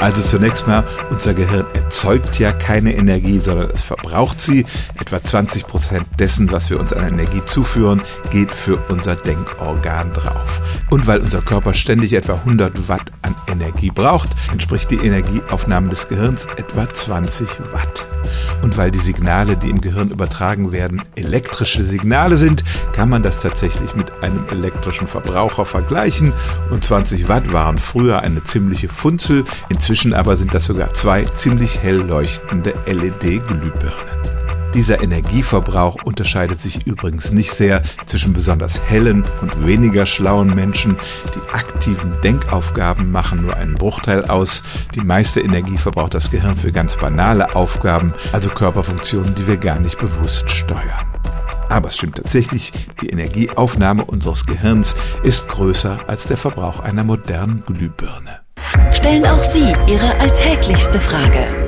Also zunächst mal, unser Gehirn erzeugt ja keine Energie, sondern es verbraucht sie. Etwa 20 Prozent dessen, was wir uns an Energie zuführen, geht für unser Denkorgan drauf. Und weil unser Körper ständig etwa 100 Watt an Energie braucht, entspricht die Energieaufnahme des Gehirns etwa 20 Watt. Und weil die Signale, die im Gehirn übertragen werden, elektrische Signale sind, kann man das tatsächlich mit einem elektrischen Verbraucher vergleichen. Und 20 Watt waren früher eine ziemliche Funzel, inzwischen aber sind das sogar zwei ziemlich hell leuchtende LED-Glühbirnen. Dieser Energieverbrauch unterscheidet sich übrigens nicht sehr zwischen besonders hellen und weniger schlauen Menschen. Die aktiven Denkaufgaben machen nur einen Bruchteil aus. Die meiste Energie verbraucht das Gehirn für ganz banale Aufgaben, also Körperfunktionen, die wir gar nicht bewusst steuern. Aber es stimmt tatsächlich, die Energieaufnahme unseres Gehirns ist größer als der Verbrauch einer modernen Glühbirne. Stellen auch Sie Ihre alltäglichste Frage